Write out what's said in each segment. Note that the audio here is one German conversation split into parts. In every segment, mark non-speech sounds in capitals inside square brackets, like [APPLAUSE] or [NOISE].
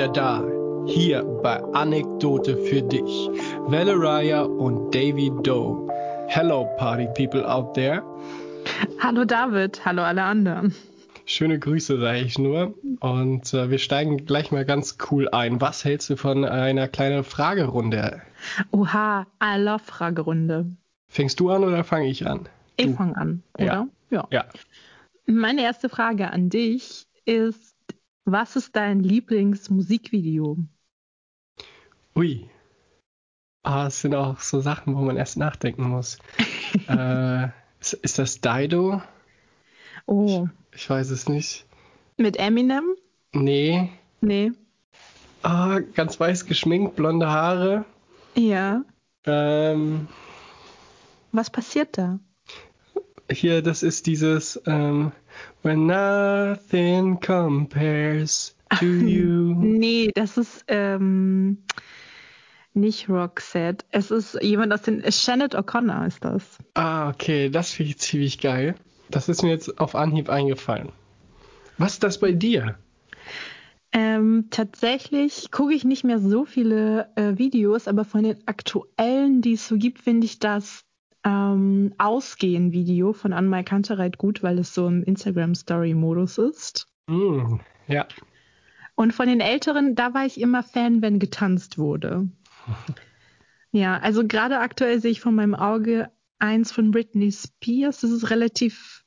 wieder da. Hier bei Anekdote für dich. Valeraya und Davy Doe. Hello, Party People out there. Hallo David, hallo alle anderen. Schöne Grüße, sage ich nur. Und äh, wir steigen gleich mal ganz cool ein. Was hältst du von einer kleinen Fragerunde? Oha, I love Fragerunde. Fängst du an oder fange ich an? Ich fange an, oder? Ja. ja. Ja. Meine erste Frage an dich ist, was ist dein Lieblingsmusikvideo? Ui. Ah, es sind auch so Sachen, wo man erst nachdenken muss. [LAUGHS] äh, ist, ist das Dido? Oh, Ich weiß es nicht. mit Eminem? Nee. Nee. Ah, ganz weiß geschminkt, blonde Haare. Ja. Ähm, Was passiert da? Hier, das ist dieses ähm, When nothing compares to you. Nee, das ist ähm, nicht Roxette. Es ist jemand aus den. Shannon O'Connor ist das. Ah, okay, das finde ich ziemlich geil. Das ist mir jetzt auf Anhieb eingefallen. Was ist das bei dir? Ähm, tatsächlich gucke ich nicht mehr so viele äh, Videos, aber von den aktuellen, die es so gibt, finde ich das ähm, Ausgehen-Video von Anmai Kantereit gut, weil es so im Instagram-Story-Modus ist. Hm, ja. Und von den älteren, da war ich immer Fan, wenn getanzt wurde. Ja, also gerade aktuell sehe ich vor meinem Auge eins von Britney Spears. Das ist relativ,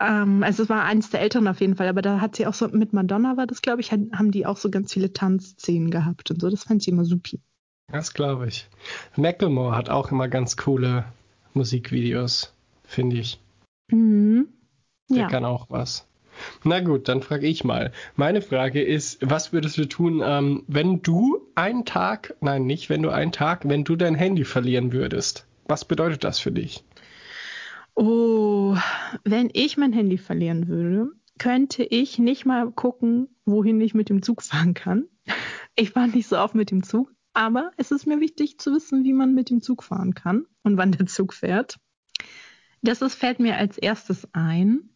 ähm, also es war eins der älteren auf jeden Fall, aber da hat sie auch so, mit Madonna war das, glaube ich, haben die auch so ganz viele Tanzszenen gehabt und so. Das fand ich immer supi. Das glaube ich. Macklemore hat auch immer ganz coole Musikvideos, finde ich. Mhm. Der Ja. kann auch was. Na gut, dann frage ich mal. Meine Frage ist, was würdest du tun, ähm, wenn du einen Tag, nein, nicht wenn du einen Tag, wenn du dein Handy verlieren würdest? Was bedeutet das für dich? Oh, wenn ich mein Handy verlieren würde, könnte ich nicht mal gucken, wohin ich mit dem Zug fahren kann. [LAUGHS] Ich fahre nicht so oft mit dem Zug, aber es ist mir wichtig zu wissen, wie man mit dem Zug fahren kann und wann der Zug fährt. Das ist, fällt mir als erstes ein.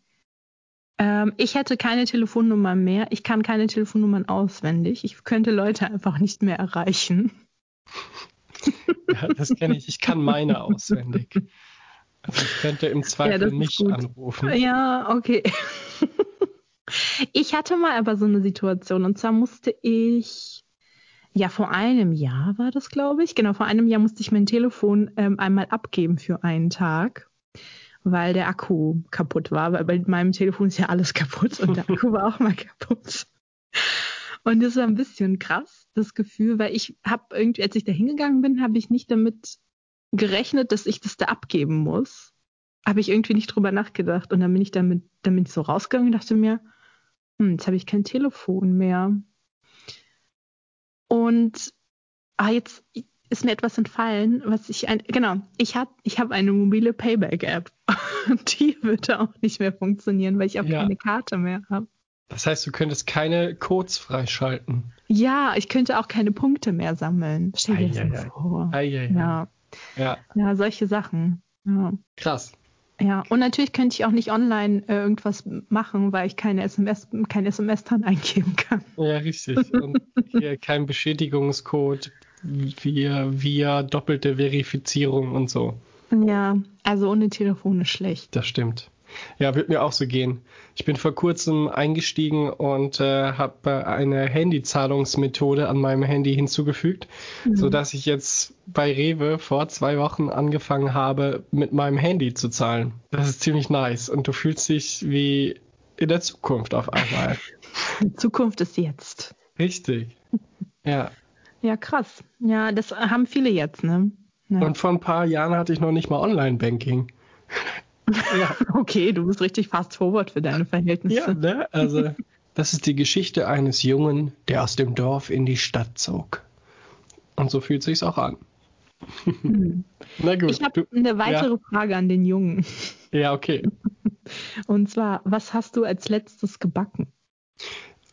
Ähm, ich hätte keine Telefonnummer mehr. Ich kann keine Telefonnummern auswendig. Ich könnte Leute einfach nicht mehr erreichen. Ja, das kenne ich. Ich kann meine auswendig. Also ich könnte im Zweifel nicht gut. anrufen. Ja, okay. [LAUGHS] Ich hatte mal aber so eine Situation und zwar musste ich, ja, vor einem Jahr war das, glaube ich. Genau, vor einem Jahr musste ich mein Telefon ähm, einmal abgeben für einen Tag, weil der Akku kaputt war. Weil bei meinem Telefon ist ja alles kaputt und der Akku war auch mal kaputt. Und das war ein bisschen krass, das Gefühl, weil ich habe irgendwie, als ich da hingegangen bin, habe ich nicht damit gerechnet, dass ich das da abgeben muss. Habe ich irgendwie nicht drüber nachgedacht. Und dann bin ich damit, dann bin ich so rausgegangen und dachte mir, hm, jetzt habe ich kein Telefon mehr. Und ah, jetzt ist mir etwas entfallen, was ich ein, genau, ich habe ich hab eine mobile Payback-App. Und [LAUGHS] die würde auch nicht mehr funktionieren, weil ich auch Ja. keine Karte mehr habe. Das heißt, du könntest keine Codes freischalten. Ja, ich könnte auch keine Punkte mehr sammeln. Stell dir das vor. Eieiei. Ja, ja, ja, solche Sachen. Ja. krass. Ja, und natürlich könnte ich auch nicht online äh, irgendwas machen, weil ich keine SMS, kein SMS dann [LAUGHS] eingeben kann. Ja, richtig. Und hier kein Bestätigungscode via, via doppelte Verifizierung und so. Ja, also ohne Telefon ist schlecht. Das stimmt. Ja, wird mir auch so gehen. Ich bin vor kurzem eingestiegen und äh, habe eine Handyzahlungsmethode an meinem Handy hinzugefügt, Mhm. so dass ich jetzt bei Rewe vor zwei Wochen angefangen habe, mit meinem Handy zu zahlen. Das ist ziemlich nice und du fühlst dich wie in der Zukunft auf einmal. Die Zukunft ist jetzt. Richtig. Ja. Ja, krass. Ja, das haben viele jetzt, ne? Ja. Und vor ein paar Jahren hatte ich noch nicht mal Online-Banking. Ja. okay, du bist richtig fast forward für deine Verhältnisse. Ja, ne? Also, das ist die Geschichte eines Jungen, der aus dem Dorf in die Stadt zog. Und so fühlt sich's auch an. Hm. Na gut. Ich habe eine weitere Frage an den Jungen. ja, okay. [LAUGHS] Und zwar, was hast du als letztes gebacken?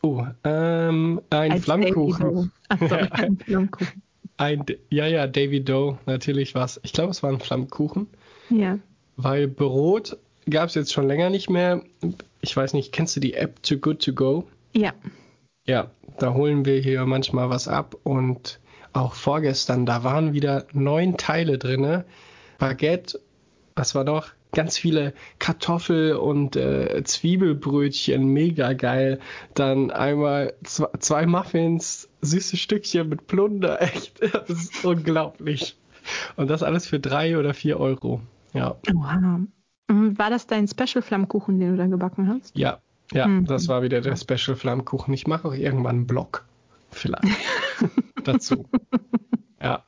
Oh, ähm, ein als Flammkuchen. Achso, [LAUGHS] ein Flammkuchen. Ein, ja, ja, David Doe, natürlich was. Ich glaube, es war ein Flammkuchen. Ja. Weil Brot gab es jetzt schon länger nicht mehr. Ich weiß nicht, kennst du die App Too Good To Go? Ja. Ja, da holen wir hier manchmal was ab und auch vorgestern, da waren wieder neun Teile drin. Baguette, was war noch? Ganz viele Kartoffel- und äh, Zwiebelbrötchen, mega geil. Dann einmal zwei, zwei Muffins, süße Stückchen mit Plunder, [LAUGHS] echt, das ist unglaublich. Und das alles für drei oder vier Euro. Ja. Wow. Mhm, war das dein Special Flammkuchen, den du da gebacken hast? Ja, ja, mhm. das war wieder der Special Flammkuchen. Ich mache auch irgendwann einen Blog. Vielleicht. [LAUGHS] dazu. Ja.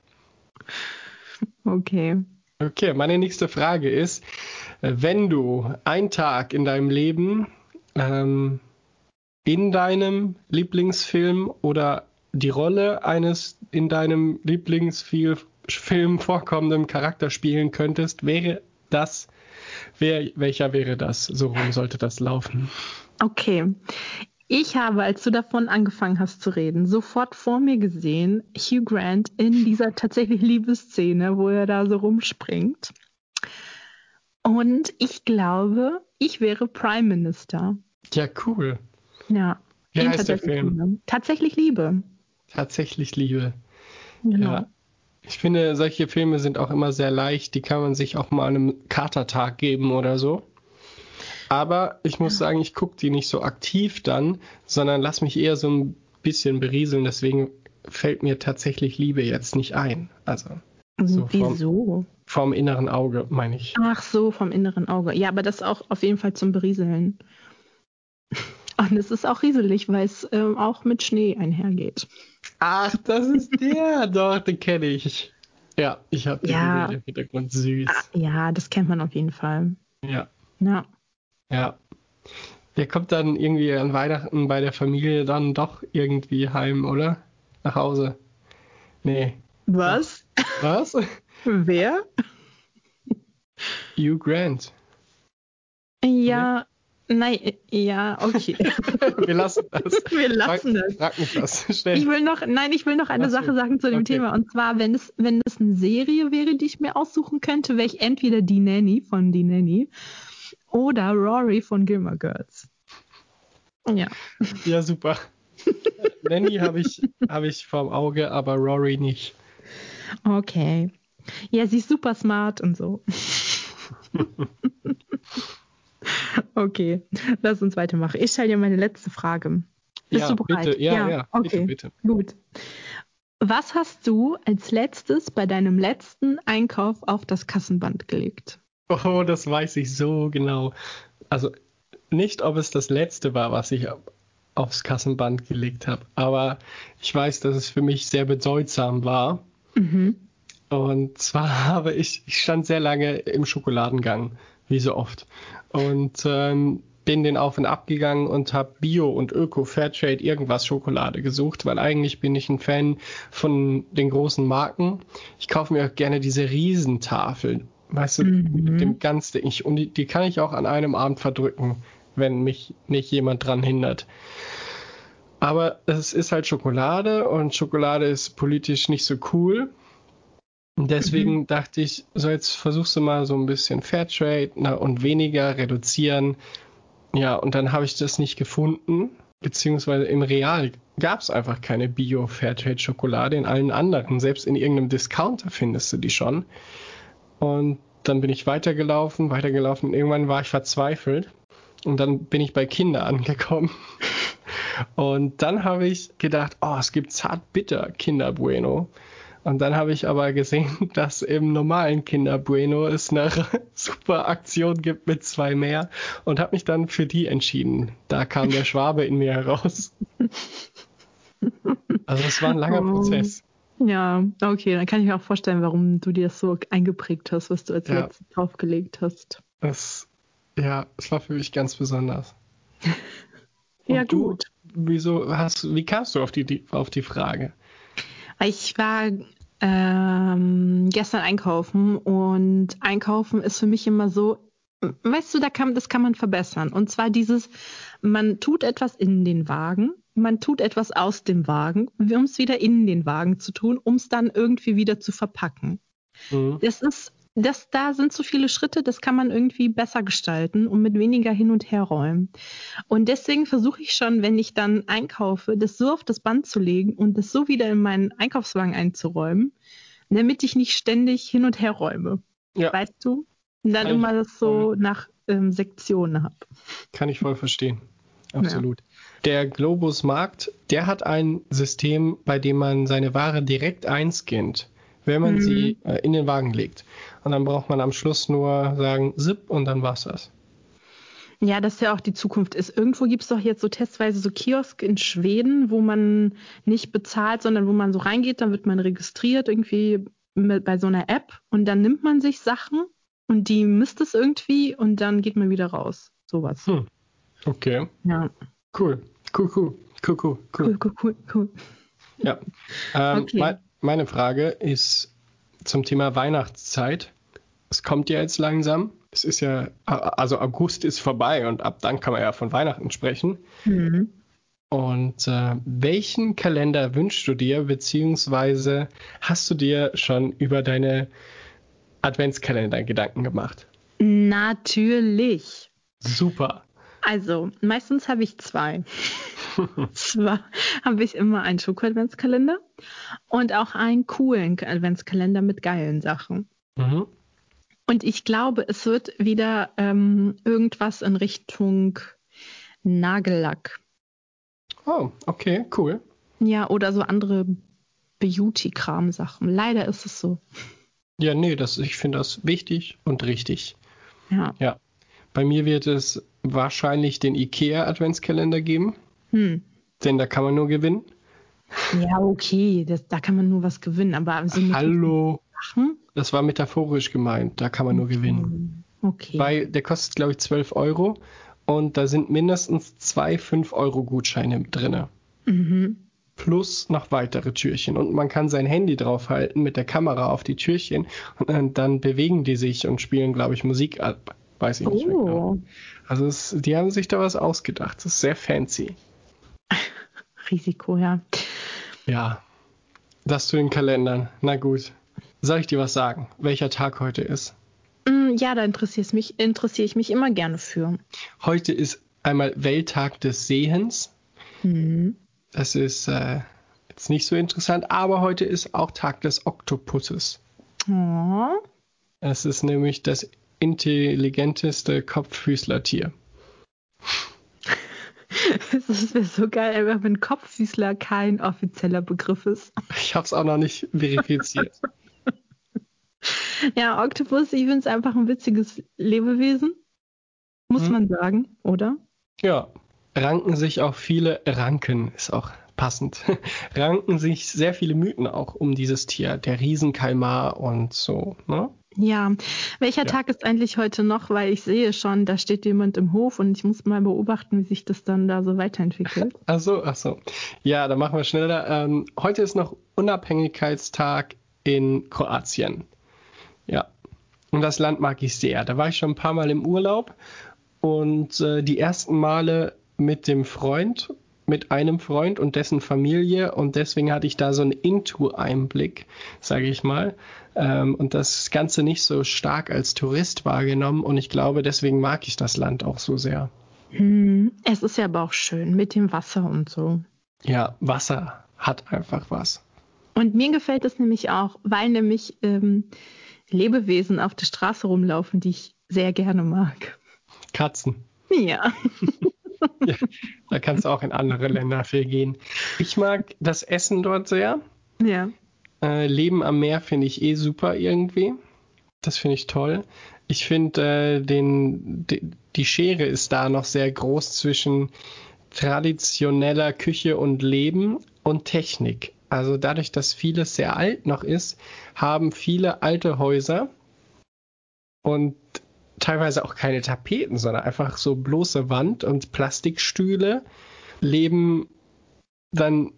Okay. Okay, meine nächste Frage ist, wenn du einen Tag in deinem Leben ähm, in deinem Lieblingsfilm oder die Rolle eines in deinem Lieblingsfilm vorkommenden Charakter spielen könntest, wäre das, wer, welcher wäre das? So rum sollte das laufen. Okay. Ich habe, als du davon angefangen hast zu reden, sofort vor mir gesehen, Hugh Grant in dieser tatsächlich Liebesszene, wo er da so rumspringt. Und ich glaube, ich wäre Prime Minister. Ja, cool. Ja. Wie heißt der Film? Liebe. Tatsächlich Liebe. Tatsächlich Liebe. Genau. Ja. Ich finde, solche Filme sind auch immer sehr leicht. Die kann man sich auch mal an einem Katertag geben oder so. Aber ich muss sagen, ich gucke die nicht so aktiv dann, sondern lass mich eher so ein bisschen berieseln. Deswegen fällt mir tatsächlich Liebe jetzt nicht ein. Also. So Wieso? Vom, vom inneren Auge, meine ich. Ach so, vom inneren Auge. Ja, aber das auch auf jeden Fall zum Berieseln. Und es ist auch rieselig, weil es ähm, auch mit Schnee einhergeht. Ach, das ist der, [LAUGHS] doch, den kenne ich. Ja, ich habe den ja. im Hintergrund süß. Ah, ja, das kennt man auf jeden Fall. Ja. Ja. Ja. Der kommt dann irgendwie an Weihnachten bei der Familie dann doch irgendwie heim, oder? Nach Hause. Nee. Was? Was? [LAUGHS] Wer? Hugh Grant. Ja, nein, ja, okay. [LAUGHS] Wir lassen das. [LAUGHS] Wir lassen frag, das. Frag mich das. Schnell. Ich will noch, nein, ich will noch eine Was Sache sagen zu dem Okay. Thema. Und zwar, wenn es, wenn es eine Serie wäre, die ich mir aussuchen könnte, wäre ich entweder die Nanny von die Nanny oder Rory von Gilmore Girls. Ja. Ja, super. [LAUGHS] Nanny habe ich, hab ich vorm Auge, aber Rory nicht. Okay. Ja, sie ist super smart und so. Okay, lass uns weitermachen. Ich stelle dir meine letzte Frage. Bist ja, du bereit? bitte, ja, ja, okay, bitte, bitte. gut. Was hast du als letztes bei deinem letzten Einkauf auf das Kassenband gelegt? Oh, das weiß ich so genau. Also nicht, ob es das letzte war, was ich aufs Kassenband gelegt habe, aber ich weiß, dass es für mich sehr bedeutsam war. Mhm. Und zwar [LAUGHS] habe ich, ich stand sehr lange im Schokoladengang, wie so oft. Und ähm, bin den auf und ab gegangen und habe Bio und Öko, Fairtrade, irgendwas Schokolade gesucht, weil eigentlich bin ich ein Fan von den großen Marken. Ich kaufe mir auch gerne diese Riesentafeln, weißt du, Mhm. mit dem ganz dicken. Ich, und die, die kann ich auch an einem Abend verdrücken, wenn mich nicht jemand dran hindert. Aber es ist halt Schokolade und Schokolade ist politisch nicht so cool. Und deswegen dachte ich, so jetzt versuchst du mal so ein bisschen Fairtrade na, und weniger reduzieren. Ja, und dann habe ich das nicht gefunden, beziehungsweise im Real gab es einfach keine Bio-Fairtrade-Schokolade. In allen anderen, selbst in irgendeinem Discounter findest du die schon. Und dann bin ich weitergelaufen, weitergelaufen irgendwann war ich verzweifelt. Und dann bin ich bei Kinder angekommen. [LAUGHS] Und dann habe ich gedacht, oh, es gibt zart-bitter Kinder Bueno. Und dann habe ich aber gesehen, [LAUGHS] dass im normalen Kinder Bueno es eine [LAUGHS] super Aktion gibt mit zwei mehr und habe mich dann für die entschieden. Da kam der Schwabe in mir heraus. Also es war ein langer [LAUGHS] Oh. Prozess. Ja, okay, dann kann ich mir auch vorstellen, warum du dir das so eingeprägt hast, was du als Ja. letztes draufgelegt hast. Das, ja, es war für mich ganz besonders. Ja, du, gut. Wieso hast, wie kamst du auf die, auf die Frage? Ich war ähm, gestern einkaufen und einkaufen ist für mich immer so, weißt du, da kann, das kann man verbessern. Und zwar dieses, man tut etwas in den Wagen, man tut etwas aus dem Wagen, um es wieder in den Wagen zu tun, um es dann irgendwie wieder zu verpacken. Mhm. Das ist das, da sind so viele Schritte, das kann man irgendwie besser gestalten und mit weniger hin und her räumen. Und deswegen versuche ich schon, wenn ich dann einkaufe, das so auf das Band zu legen und das so wieder in meinen Einkaufswagen einzuräumen, damit ich nicht ständig hin und her räume. Ja. Weißt du? Und dann immer das so nach ähm, Sektionen habe. Kann ich voll verstehen. Absolut. Ja. Der Globus Markt, der hat ein System, bei dem man seine Ware direkt einscannt, wenn man mhm. sie äh, in den Wagen legt. Und dann braucht man am Schluss nur sagen Zip und dann war's das. Ja, das ist ja auch die Zukunft ist. Irgendwo gibt es doch jetzt so testweise so Kiosk in Schweden, wo man nicht bezahlt, sondern wo man so reingeht, dann wird man registriert irgendwie mit, bei so einer App und dann nimmt man sich Sachen und die misst es irgendwie und dann geht man wieder raus. Sowas. Hm. Okay. Ja. Cool. Cool, cool. Cool, cool, cool. Cool, cool, cool. Ja. Ähm, okay. Mein, meine Frage ist zum Thema Weihnachtszeit. Es kommt ja jetzt langsam. Es ist ja, also August ist vorbei und ab dann kann man ja von Weihnachten sprechen. Mhm. Und äh, welchen Kalender wünschst du dir, beziehungsweise hast du dir schon über deine Adventskalender Gedanken gemacht? Natürlich. Super. Also, meistens habe ich zwei. [LAUGHS] Zwar habe ich immer einen Schoko-Adventskalender und auch einen coolen Adventskalender mit geilen Sachen. Mhm. Und ich glaube, es wird wieder ähm, irgendwas in Richtung Nagellack. Oh, okay, cool. Ja, oder so andere Beauty-Kram-Sachen. Leider ist es so. Ja, nee, das, ich finde das wichtig und richtig. Ja. Ja. Bei mir wird es wahrscheinlich den IKEA-Adventskalender geben. Hm. Denn da kann man nur gewinnen. Ja, okay, das, da kann man nur was gewinnen, aber so Hallo. Sachen? Das war metaphorisch gemeint, da kann man nur gewinnen. Okay. Weil der kostet, glaube ich, 12 Euro und da sind mindestens zwei 5-Euro-Gutscheine drin. Mhm. Plus noch weitere Türchen. Und man kann sein Handy draufhalten mit der Kamera auf die Türchen und dann, dann bewegen die sich und spielen, glaube ich, Musik ab. Weiß ich oh. nicht mehr genau. Also es, die haben sich da was ausgedacht. Das ist sehr fancy. [LAUGHS] Risiko, ja. Ja. Das zu den Kalendern. Na gut. Soll ich dir was sagen, welcher Tag heute ist? Mm, ja, da interessiere mich, interessiere ich mich immer gerne für. Heute ist einmal Welttag des Sehens. Mhm. Das ist äh, jetzt nicht so interessant, aber heute ist auch Tag des Oktopusses. Oh. Es ist nämlich das intelligenteste Kopffüßlertier. [LAUGHS] Das wäre so geil, wenn Kopffüßler kein offizieller Begriff ist. Ich habe es auch noch nicht verifiziert. ja, Oktopus, ich finde es einfach ein witziges Lebewesen. Muss hm. man sagen, oder? Ja, ranken sich auch viele, ranken ist auch passend, [LAUGHS] ranken sich sehr viele Mythen auch um dieses Tier, der Riesenkalmar und so, ne? Ja, welcher ja. Tag ist eigentlich heute noch? Weil ich sehe schon, da steht jemand im Hof und ich muss mal beobachten, wie sich das dann da so weiterentwickelt. [LAUGHS] Ach so, ach so. Ja, dann machen wir schneller. Ähm, heute ist noch Unabhängigkeitstag in Kroatien. Ja. Und das Land mag ich sehr. Da war ich schon ein paar Mal im Urlaub und äh, die ersten Male mit dem Freund mit einem Freund und dessen Familie und deswegen hatte ich da so einen Into-Einblick, sage ich mal, ähm, und das Ganze nicht so stark als Tourist wahrgenommen und ich glaube, deswegen mag ich das Land auch so sehr. Hm, es ist ja aber auch schön mit dem Wasser und so. Ja, Wasser hat einfach was. Und mir gefällt es nämlich auch, weil nämlich ähm, Lebewesen auf der Straße rumlaufen, die ich sehr gerne mag. Katzen. Ja. [LAUGHS] ja, da kannst du auch in andere Länder für gehen. Ich mag das Essen dort sehr. Ja. Äh, Leben am Meer finde ich eh super irgendwie. Das finde ich toll. Ich finde, äh, die, die Schere ist da noch sehr groß zwischen traditioneller Küche und Leben und Technik. Also dadurch, dass vieles sehr alt noch ist, haben viele alte Häuser und teilweise auch keine Tapeten, sondern einfach so bloße Wand und Plastikstühle leben dann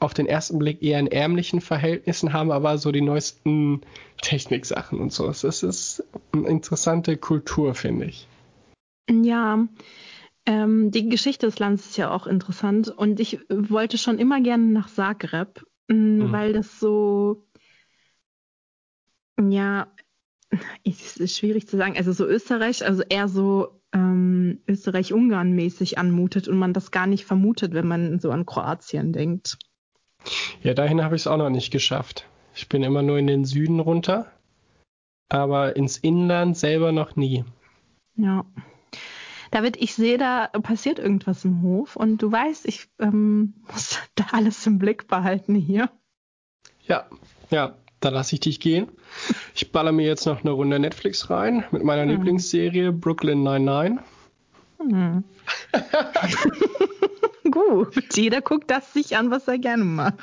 auf den ersten Blick eher in ärmlichen Verhältnissen, haben aber so die neuesten Techniksachen und so. Das ist eine interessante Kultur, finde ich. Ja, ähm, die Geschichte des Landes ist ja auch interessant und ich wollte schon immer gerne nach Zagreb, mhm. weil das so, ja, es ist schwierig zu sagen. Also so Österreich, also eher so ähm, Österreich-Ungarn mäßig anmutet und man das gar nicht vermutet, wenn man so an Kroatien denkt. Ja, dahin habe ich es auch noch nicht geschafft. Ich bin immer nur in den Süden runter, aber ins Inland selber noch nie. Ja. David, ich sehe, da passiert irgendwas im Hof und du weißt, ich ähm, [LAUGHS] muss da alles im Blick behalten hier. Ja, ja, da lasse ich dich gehen. Ich baller mir jetzt noch eine Runde Netflix rein mit meiner hm. Lieblingsserie Brooklyn 99. Hm. [LAUGHS] Gut, jeder guckt das sich an, was er gerne mag.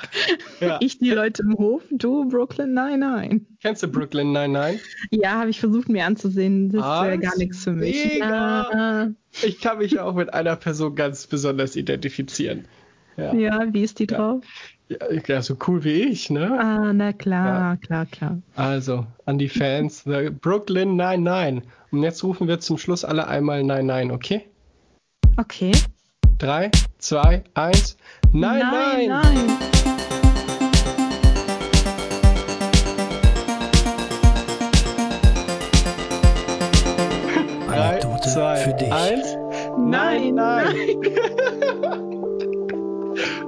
Ja. Ich die Leute im Hof, du Brooklyn 99. Kennst du Brooklyn 99? Ja, habe ich versucht mir anzusehen. Das ah, wäre gar nichts für mich. Mega. Ja. Ich kann mich auch mit einer Person ganz besonders identifizieren. Ja, ja wie ist die drauf? Ja, so cool wie ich, ne? Ah, na klar, ja. klar, klar. Also, an die Fans, the Brooklyn 99. Und jetzt rufen wir zum Schluss alle einmal 99, okay? Okay. 3, 2, 1. Nein, nein! Nein! nein. Anekdote zwei, für dich. Eins. Nein, nein. nein.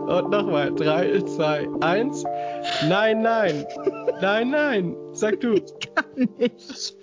Und nochmal. 3, 2, 1. Nein, nein. [LAUGHS] Nein, nein. Sag du. Ich kann nicht.